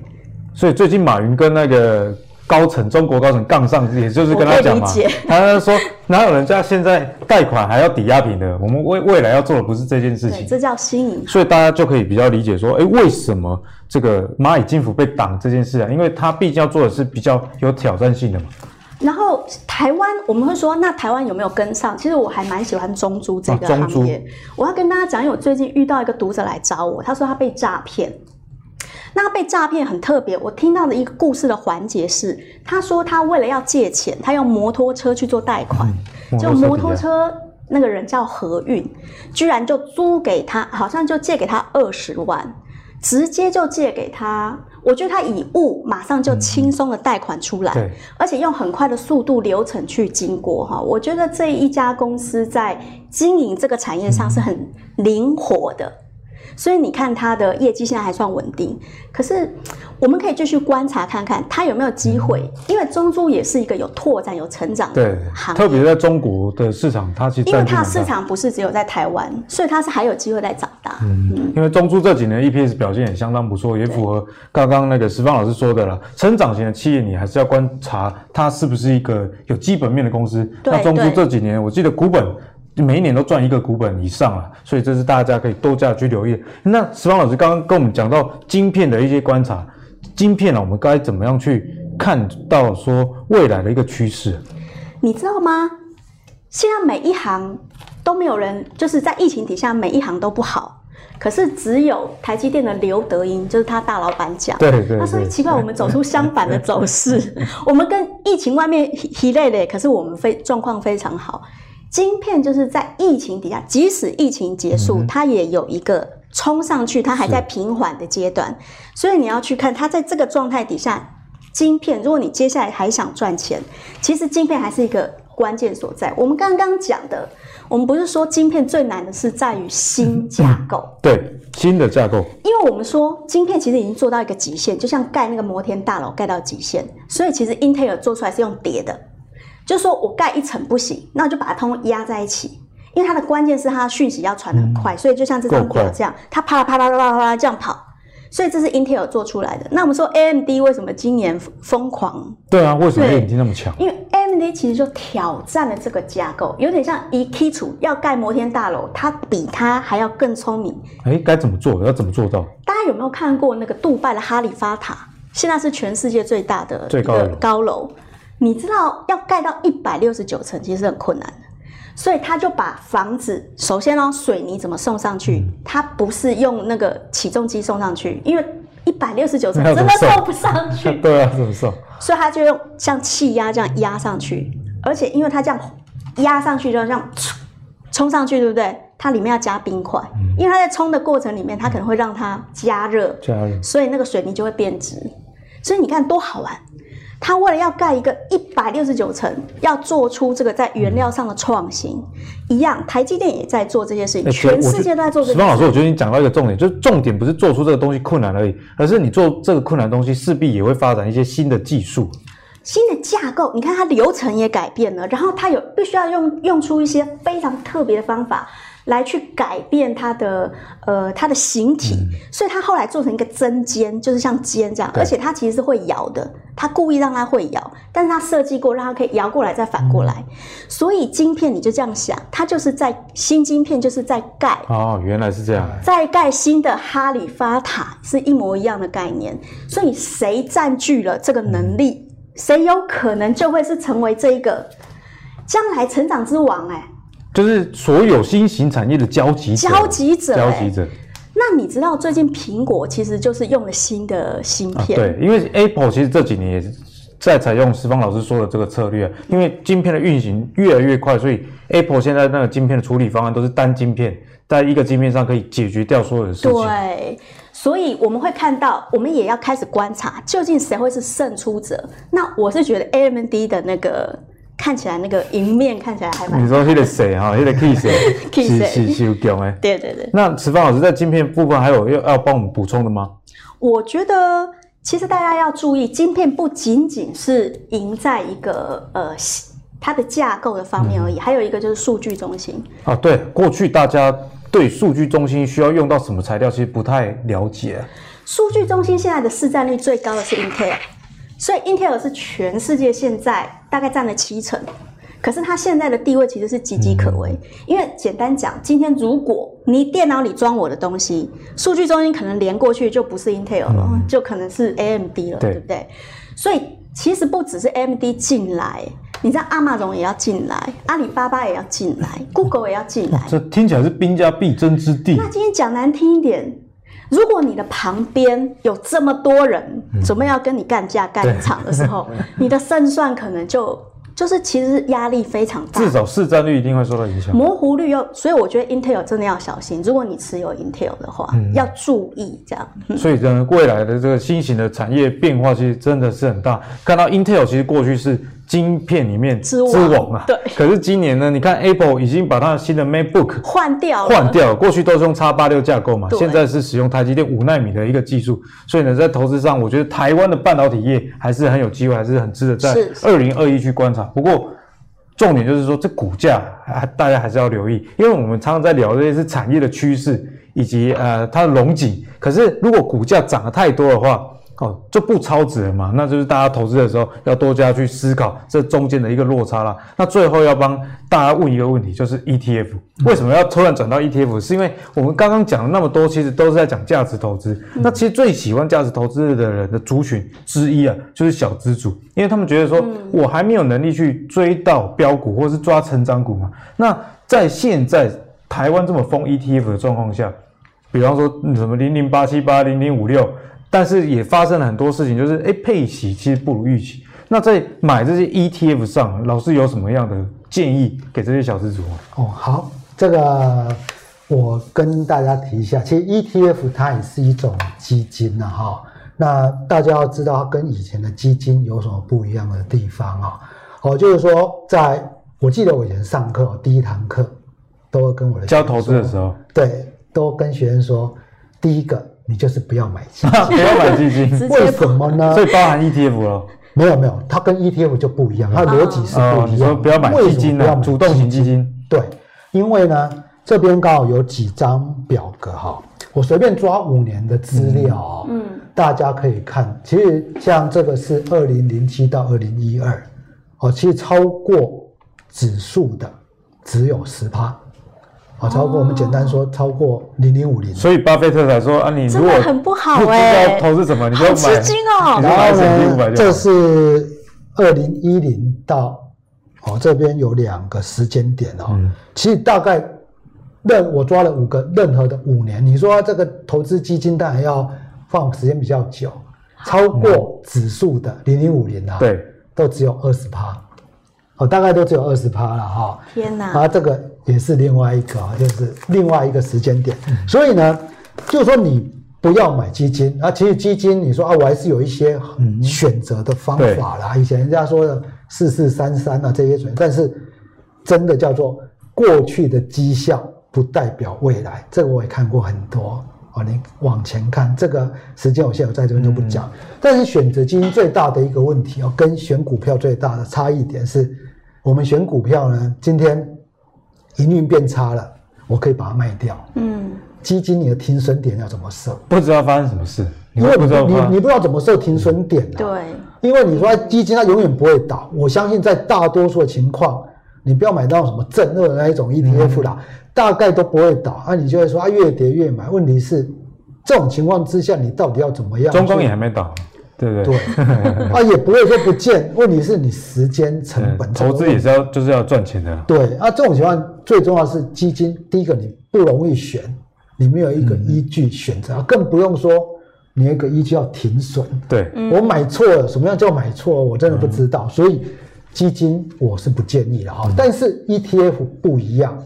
所以最近马云跟那个。高层，中国高层杠上，也就是跟他讲嘛，他说哪有人家现在贷款还要抵押品的？我们未未来要做的不是这件事情，这叫新颖。所以大家就可以比较理解说，哎，为什么这个蚂蚁金服被挡这件事啊？因为他毕竟要做的是比较有挑战性的嘛。然后台湾我们会说，那台湾有没有跟上？其实我还蛮喜欢中租这个行业。我要跟大家讲，因为我最近遇到一个读者来找我，他说他被诈骗。那被诈骗很特别，我听到的一个故事的环节是，他说他为了要借钱，他用摩托车去做贷款，就摩托车那个人叫何运，居然就租给他，好像就借给他二十万，直接就借给他，我觉得他以物马上就轻松的贷款出来，而且用很快的速度流程去经过哈，我觉得这一家公司在经营这个产业上是很灵活的。所以你看它的业绩现在还算稳定，可是我们可以继续观察看看它有没有机会，因为中珠也是一个有拓展、有成长的行业，特别在中国的市场，它其实因为它市场不是只有在台湾，所以它是还有机会在长大。嗯，嗯因为中珠这几年 EPS 表现也相当不错，也符合刚刚那个石方老师说的了。成长型的企业，你还是要观察它是不是一个有基本面的公司。那中珠这几年，我记得股本。每一年都赚一个股本以上啊，所以这是大家可以多加去留意。那石方老师刚刚跟我们讲到晶片的一些观察，晶片呢，我们该怎么样去看到说未来的一个趋势？你知道吗？现在每一行都没有人，就是在疫情底下每一行都不好。可是只有台积电的刘德英，就是他大老板讲，对对，对，他说奇怪，我们走出相反的走势，[LAUGHS] 我们跟疫情外面一累累，可是我们非状况非常好。晶片就是在疫情底下，即使疫情结束，嗯、它也有一个冲上去，它还在平缓的阶段。所以你要去看它在这个状态底下，晶片，如果你接下来还想赚钱，其实晶片还是一个关键所在。我们刚刚讲的。我们不是说晶片最难的是在于新架构，对，新的架构。因为我们说晶片其实已经做到一个极限，就像盖那个摩天大楼盖到极限，所以其实 Intel 做出来是用叠的，就是说我盖一层不行，那我就把它通压在一起，因为它的关键是它的讯息要传得很快，嗯、所以就像这张表这样，它啪啦啪啦啪啦啪啦这样跑。所以这是 Intel 做出来的。那我们说 AMD 为什么今年疯狂？对啊，为什么 AMD 那么强？因为 AMD 其实就挑战了这个架构，有点像一基础要盖摩天大楼，它比它还要更聪明。哎，该怎么做？要怎么做到？大家有没有看过那个杜拜的哈利法塔？现在是全世界最大的一个高楼。你知道要盖到一百六十九层，其实很困难的。所以他就把房子，首先呢，水泥怎么送上去？他不是用那个起重机送上去，因为一百六十九层真的送不上去。[LAUGHS] 对啊，怎么送？[LAUGHS] 所以他就用像气压这样压上去，而且因为他这样压上去，就这样冲上去，对不对？它里面要加冰块，因为它在冲的过程里面，它可能会让它加热，加热，所以那个水泥就会变质。所以你看多好玩。他为了要盖一个一百六十九层，要做出这个在原料上的创新，嗯、一样，台积电也在做这些事情，欸、全世界都在做这些事情。石方老师，我觉得你讲到一个重点，就是重点不是做出这个东西困难而已，而是你做这个困难的东西，势必也会发展一些新的技术、新的架构。你看，它流程也改变了，然后它有必须要用用出一些非常特别的方法。来去改变它的呃它的形体，嗯、所以它后来做成一个针尖，就是像尖这样，而且它其实是会摇的，它故意让它会摇，但是它设计过让它可以摇过来再反过来，嗯、所以晶片你就这样想，它就是在新晶片就是在盖。哦，原来是这样，在盖新的哈利法塔是一模一样的概念，所以谁占据了这个能力，谁、嗯、有可能就会是成为这一个将来成长之王哎、欸。就是所有新型产业的交集者，交集者，交集者。那你知道最近苹果其实就是用了新的芯片？啊、对，因为 Apple 其实这几年也在采用石方老师说的这个策略，因为晶片的运行越来越快，所以 Apple 现在那个晶片的处理方案都是单晶片，在一个晶片上可以解决掉所有的事情。对，所以我们会看到，我们也要开始观察，究竟谁会是胜出者？那我是觉得 AMD 的那个。看起来那个迎面看起来还蛮……你说那个谁哈，那个 K 谁？K 谁？是是有强哎。对对对。那池方老师在晶片部分还有要要帮我们补充的吗？我觉得其实大家要注意，晶片不仅仅是赢在一个呃它的架构的方面而已，嗯、还有一个就是数据中心啊。对，过去大家对数据中心需要用到什么材料，其实不太了解。数据中心现在的市占率最高的是 Intel。所以，Intel 是全世界现在大概占了七成，可是它现在的地位其实是岌岌可危。因为简单讲，今天如果你电脑里装我的东西，数据中心可能连过去就不是 Intel 了，嗯、就可能是 AMD 了，对，对不对？所以其实不只是 AMD 进来，你知道 Amazon 也要进来，阿里巴巴也要进来，Google 也要进来，这听起来是兵家必争之地。那今天讲难听一点。如果你的旁边有这么多人准备要跟你干架干一场的时候，嗯、[LAUGHS] 你的胜算可能就就是其实压力非常大，至少市占率一定会受到影响，模糊率要，所以我觉得 Intel 真的要小心。如果你持有 Intel 的话，嗯、要注意这样。嗯、所以呢，未来的这个新型的产业变化其实真的是很大。看到 Intel 其实过去是。晶片里面之王啊，对。可是今年呢，你看 Apple 已经把它的新的 MacBook 换掉，换掉了。过去都是用叉八六架构嘛，对现在是使用台积电五纳米的一个技术。所以呢，在投资上，我觉得台湾的半导体业还是很有机会，还是很值得在二零二一去观察。不过，重点就是说，这股价啊，大家还是要留意，因为我们常常在聊这些是产业的趋势以及呃它的龙景。可是如果股价涨得太多的话，哦，就不超值了嘛，那就是大家投资的时候要多加去思考这中间的一个落差啦。那最后要帮大家问一个问题，就是 ETF 为什么要突然转到 ETF？是因为我们刚刚讲了那么多，其实都是在讲价值投资。那其实最喜欢价值投资的人的族群之一啊，就是小资主，因为他们觉得说我还没有能力去追到标股或是抓成长股嘛。那在现在台湾这么疯 ETF 的状况下，比方说什么零零八七八零零五六。但是也发生了很多事情，就是诶配息其实不如预期。那在买这些 ETF 上，老师有什么样的建议给这些小资族啊？哦，好，这个我跟大家提一下，其实 ETF 它也是一种基金呐，哈。那大家要知道，它跟以前的基金有什么不一样的地方啊？哦，就是说，在我记得我以前上课第一堂课，都会跟我的教投资的时候，对，都跟学生说，第一个。你就是不要买基金，[LAUGHS] 不要买基金，为什么呢？所以包含 ETF 了？没有没有，它跟 ETF 就不一样，它的逻辑是不一样。哦，不要买基金呢？主动型基金。对，因为呢，这边刚好有几张表格哈，我随便抓五年的资料，嗯，大家可以看。其实像这个是二零零七到二零一二，哦，其实超过指数的只有十趴。啊，超过我们简单说，超过零零五零，所以巴菲特才说啊，你如果很不好投资什么，你就买。基金哦。然后呢，这是二零一零到哦，这边有两个时间点哦。嗯、其实大概任我抓了五个，任何的五年，你说这个投资基金当然要放时间比较久，超过指数的零零五零啊，对，都只有二十趴。哦，大概都只有二十趴了哈。天哪！啊，这个也是另外一个啊，就是另外一个时间点。所以呢，就是说你不要买基金啊。其实基金，你说啊，我还是有一些选择的方法啦。以前人家说的四四三三啊这些选，但是真的叫做过去的绩效不代表未来。这个我也看过很多。哦，你往前看，这个时间有限，我在这边就不讲。嗯、但是选择基金最大的一个问题哦，跟选股票最大的差异点是，我们选股票呢，今天营运变差了，我可以把它卖掉。嗯，基金你的停损点要怎么设？不知道发生什么事，因为你你你不知道怎么设停损点、啊。对，因为你说基金它永远不会倒，我相信在大多数的情况，你不要买到什么正二的那一种 ETF 啦。嗯大概都不会倒啊，你就会说啊，越跌越买。问题是，这种情况之下，你到底要怎么样？中钢也还没倒，对不对？对，[LAUGHS] 啊，也不会说不见。问题是你时间成本，投资也是要就是要赚钱的。对啊，这种情况最重要是基金，第一个你不容易选，你没有一个依据选择，嗯、更不用说你有一个依据要停损。对，我买错了，什么样叫买错？我真的不知道。嗯、所以基金我是不建议的哈，嗯、但是 ETF 不一样。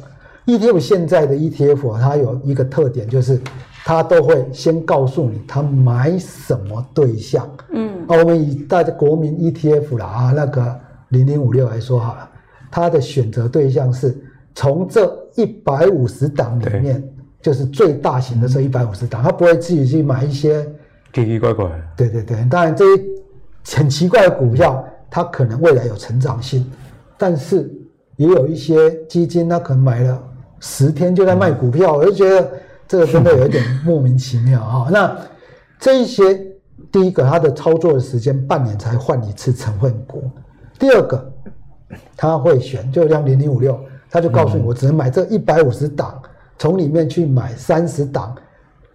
ETF 现在的 ETF 它有一个特点，就是它都会先告诉你他买什么对象。嗯，啊，我们以大家国民 ETF 啦啊，那个零零五六来说好了，它的选择对象是从这一百五十档里面，就是最大型的这一百五十档，他不会自己去买一些奇奇怪怪。对对对，当然这些很奇怪的股票，它可能未来有成长性，但是也有一些基金，它可能买了。十天就在卖股票，我就觉得这个真的有一点莫名其妙啊。[LAUGHS] 那这一些，第一个，它的操作的时间半年才换一次成分股；第二个，他会选，就像零零五六，他就告诉你，我只能买这一百五十档，从里面去买三十档，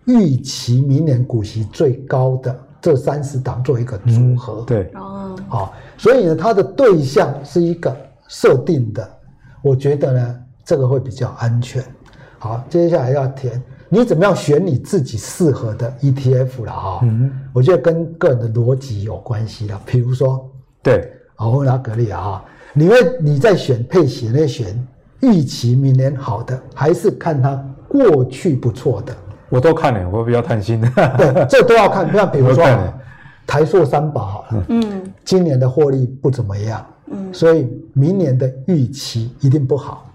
预期明年股息最高的这三十档做一个组合。对，哦，好，所以呢，它的对象是一个设定的，我觉得呢。这个会比较安全。好，接下来要填你怎么样选你自己适合的 ETF 了哈。嗯，我觉得跟个人的逻辑有关系了。比如说，对，我问拿格力啊，你会你在选配息那选预期明年好的，还是看它过去不错的？我都看了，我比较贪心的。对，这都要看。那比如说，台塑三宝好了，嗯，今年的获利不怎么样，嗯，所以明年的预期一定不好。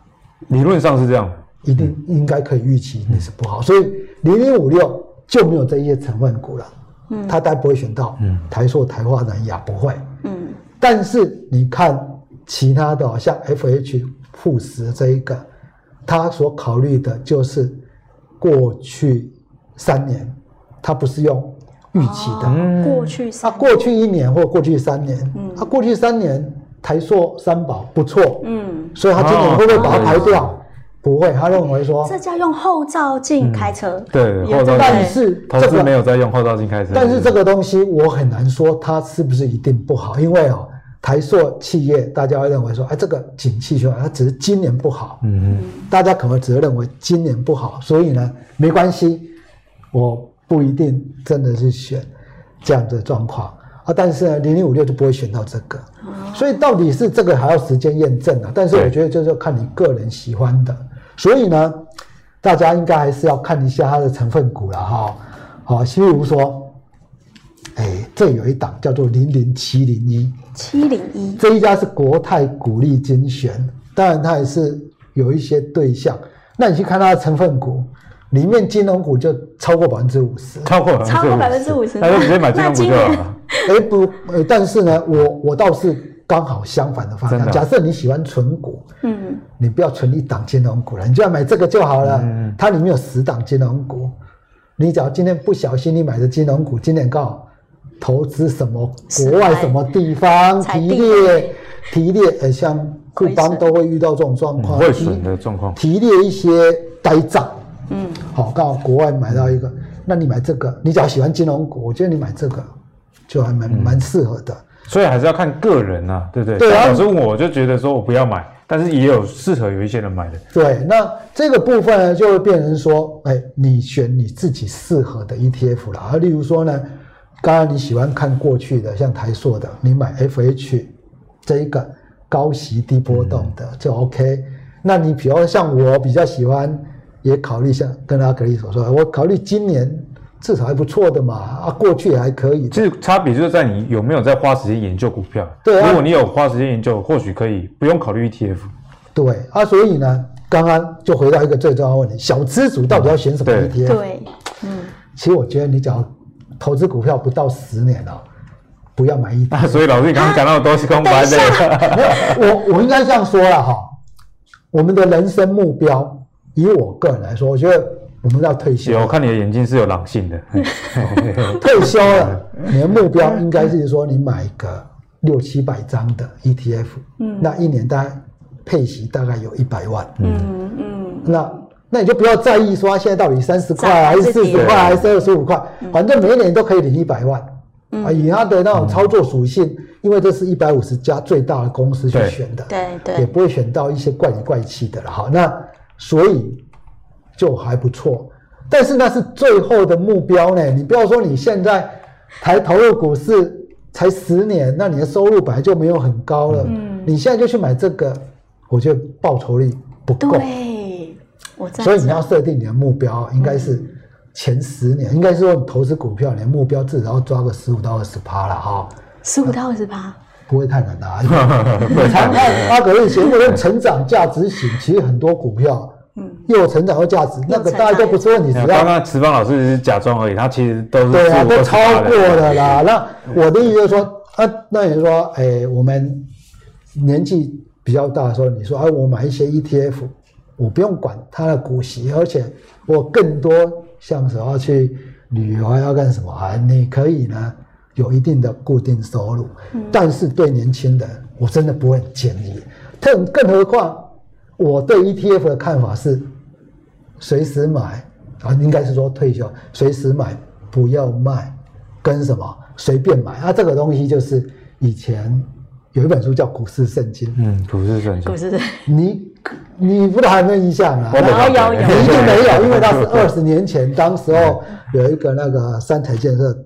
理论上是这样，一定应该可以预期你是不好，嗯、所以零零五六就没有这些成分股了。嗯，他大概不会选到台塑、台化、南亚不会。嗯，但是你看其他的，像 FH 富时这一个，他所考虑的就是过去三年，他不是用预期的。哦、过去啊，三过去一年或过去三年，嗯。啊，过去三年台塑三宝不错，嗯，所以他今年会不会把它排掉？不会，他认为说，这叫用后照镜开车。对，后照镜。但是投资没有在用后照镜开车。但是这个东西我很难说它是不是一定不好，因为哦，台塑企业大家会认为说，哎，这个景气出来，它只是今年不好，嗯大家可能只是认为今年不好，所以呢，没关系，我不一定真的是选这样的状况啊。但是呢，零零五六就不会选到这个，所以到底是这个还要时间验证啊。但是我觉得就是看你个人喜欢的，所以呢，大家应该还是要看一下它的成分股了哈。好，譬如说，哎，这有一档叫做零零七零一，七零一，这一家是国泰股利精选，当然它也是有一些对象。那你去看它的成分股，里面金融股就超过百分之五十。超过超过百分之五十，那就直接买金融股就好了。哎不，呃，但是呢，我我倒是刚好相反的方向。假设你喜欢存股，嗯，你不要存一档金融股了，你就要买这个就好了。嗯它里面有十档金融股，你只要今天不小心你买的金融股，今年刚好投资什么国外什么地方提地雷列提列，呃，像库邦都会遇到这种状况，会损的状况。提列一些呆账，嗯，好，刚好国外买到一个，那你买这个，你只要喜欢金融股，我觉得你买这个就还蛮蛮适合的。所以还是要看个人啊，对不对？对啊老师问我就觉得说我不要买，但是也有适合有一些人买的。对，那这个部分呢，就会变成说，哎，你选你自己适合的 ETF 了啊。例如说呢，刚刚你喜欢看过去的，像台塑的，你买 FH 这一个高息低波动的就 OK。那你比如像我比较喜欢，也考虑像跟阿格力所说的，我考虑今年至少还不错的嘛，啊，过去也还可以。其实差别就是在你有没有在花时间研究股票。对啊如果你有花时间研究，或许可以不用考虑 ETF。对啊，所以呢，刚刚就回到一个最重要的问题：小资主到底要选什么 ETF？对，嗯，其实我觉得你只要投资股票不到十年了，不要买 ETF。啊，所以老师你刚刚讲到的都是空白的。没有，我我应该这样说了哈，我们的人生目标，以我个人来说，我觉得我们要退休，我，看你的眼睛是有狼性的。[LAUGHS] 退休了，你的目标应该是说你买个六七百张的 ETF，嗯。那一年大概配息大概有一百万，嗯。嗯，那那你就不要在意说它现在到底三十块涨还是四十块还是二十五块，反正每一年都可以领一百万。啊，以它的那种操作属性，因为这是一百五十家最大的公司去对。选的，对也，不会选到一些怪里怪气的了哈。那所以就还不错，但是那是最后的目标呢。你不要说你现在才投入股市才十年，那你的收入本来就没有很高了，嗯你现在就去买这个，我觉得报酬率不够。对，我在，所以你要设定你的目标，应该是前十年，应该是说你投资股票，你的目标至少要抓个十五到二十趴了哈，十五到二十趴，不会太难的啊。因为你常看阿格力节目，用成长价值型，其实很多股票，嗯，又有成长又价值，那个大家都不是问题，只刚要刚池方老师只是假装而已，他其实都是对啊，都超过了啦。那我的意思就是说，啊，那你说，哎，我们年纪比较大的时候，你说，哎，我买一些 ETF，我不用管它的股息，而且我更多像是要去旅游啊，要干什么啊？你可以呢有一定的固定收入，但是对年轻人，我真的不会很建议。更更何况，我对 ETF 的看法是，随时买啊，应该是说退休随时买，不要卖，跟什么随便买啊？这个东西就是以前有一本书叫《股市圣经》，嗯，股市证股市 [LAUGHS] 你你不知道有没有印象啊？我懂有有有你一定没有，因为那是 [LAUGHS] 二十年前，当时候有一个那个三台建设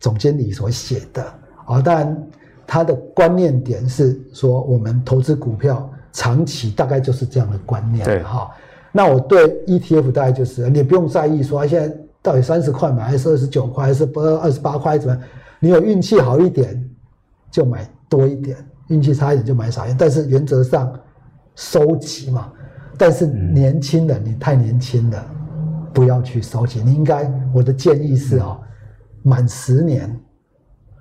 总经理所写的啊。当然，他的观念点是说，我们投资股票长期大概就是这样的观念。对哈。那我对 ETF 大概就是，你不用在意说现在到底三十块买还是二十九块还是不二十八块怎么样？你有运气好一点就买多一点，运气差一点就买少一点。但是原则上收集嘛。但是年轻人，你太年轻了，不要去收集。你应该，我的建议是哦，满十年，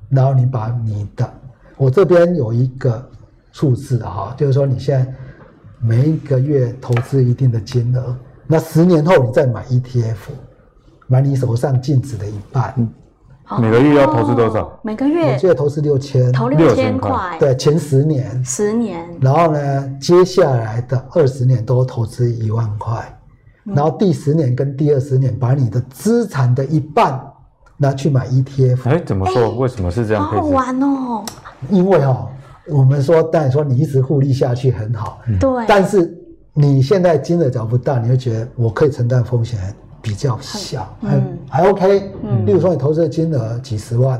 然后你把你的，我这边有一个数字哈，就是说你现在每一个月投资一定的金额，那十年后你再买 ETF，买你手上净值的一半，每个月要投资多少？哦、每个月我记得投资六千，投六千块。对，前十年，十年。然后呢，接下来的二十年都投资一万块，嗯、然后第十年跟第二十年把你的资产的一半拿去买 ETF。哎，怎么说？为什么是这样？好好玩哦。因为哦，我们说，当然说你一直互利下去很好，对、嗯。但是你现在金额找不到，你会觉得我可以承担风险。比较小，嗯，还 OK，嗯，例如说你投资的金额几十万，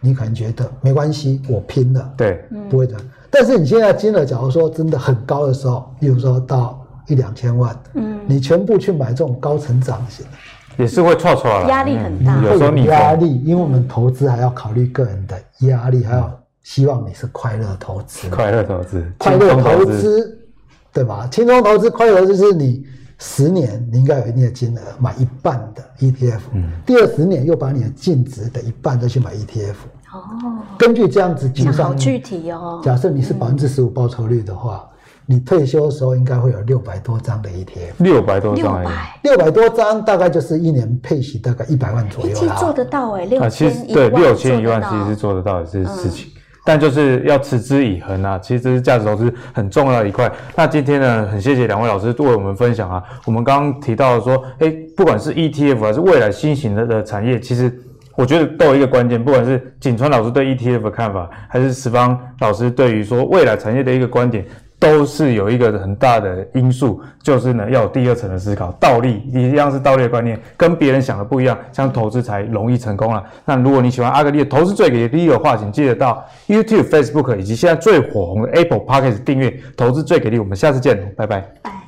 你可能觉得没关系，我拼了，对，不会的。但是你现在金额假如说真的很高的时候，例如说到一两千万，嗯，你全部去买这种高成长型的，也是会错错了，压力很大，有时候你压力，因为我们投资还要考虑个人的压力，还要希望你是快乐投资，快乐投资，快乐投资，对吧？轻松投资，快乐就是你。十年你应该有一定的金额买一半的 ETF，嗯，第二十年又把你的净值的一半再去买 ETF，哦，根据这样子计算，好具体哦。假设你是百分之十五报酬率的话，嗯、你退休的时候应该会有六百多张的 ETF，六百多张，六百。多张大概就是一年配息大概一百万左右啦。其实做得到哎，六千一万，对，六千一万其实是做得到的这事情。嗯但就是要持之以恒啊，其实这是价值投资很重要的一块。那今天呢，很谢谢两位老师为我们分享啊。我们刚刚提到说，哎，不管是 ETF 还是未来新型的的产业，其实我觉得都有一个关键，不管是景川老师对 ETF 的看法，还是石方老师对于说未来产业的一个观点。都是有一个很大的因素，就是呢要有第二层的思考，倒立一样是倒立的观念，跟别人想的不一样，这样投资才容易成功了。那如果你喜欢阿格力的投资最给力的话，请记得到 YouTube、Facebook 以及现在最火红的 Apple Podcast 订阅投资最给力。我们下次见，拜拜。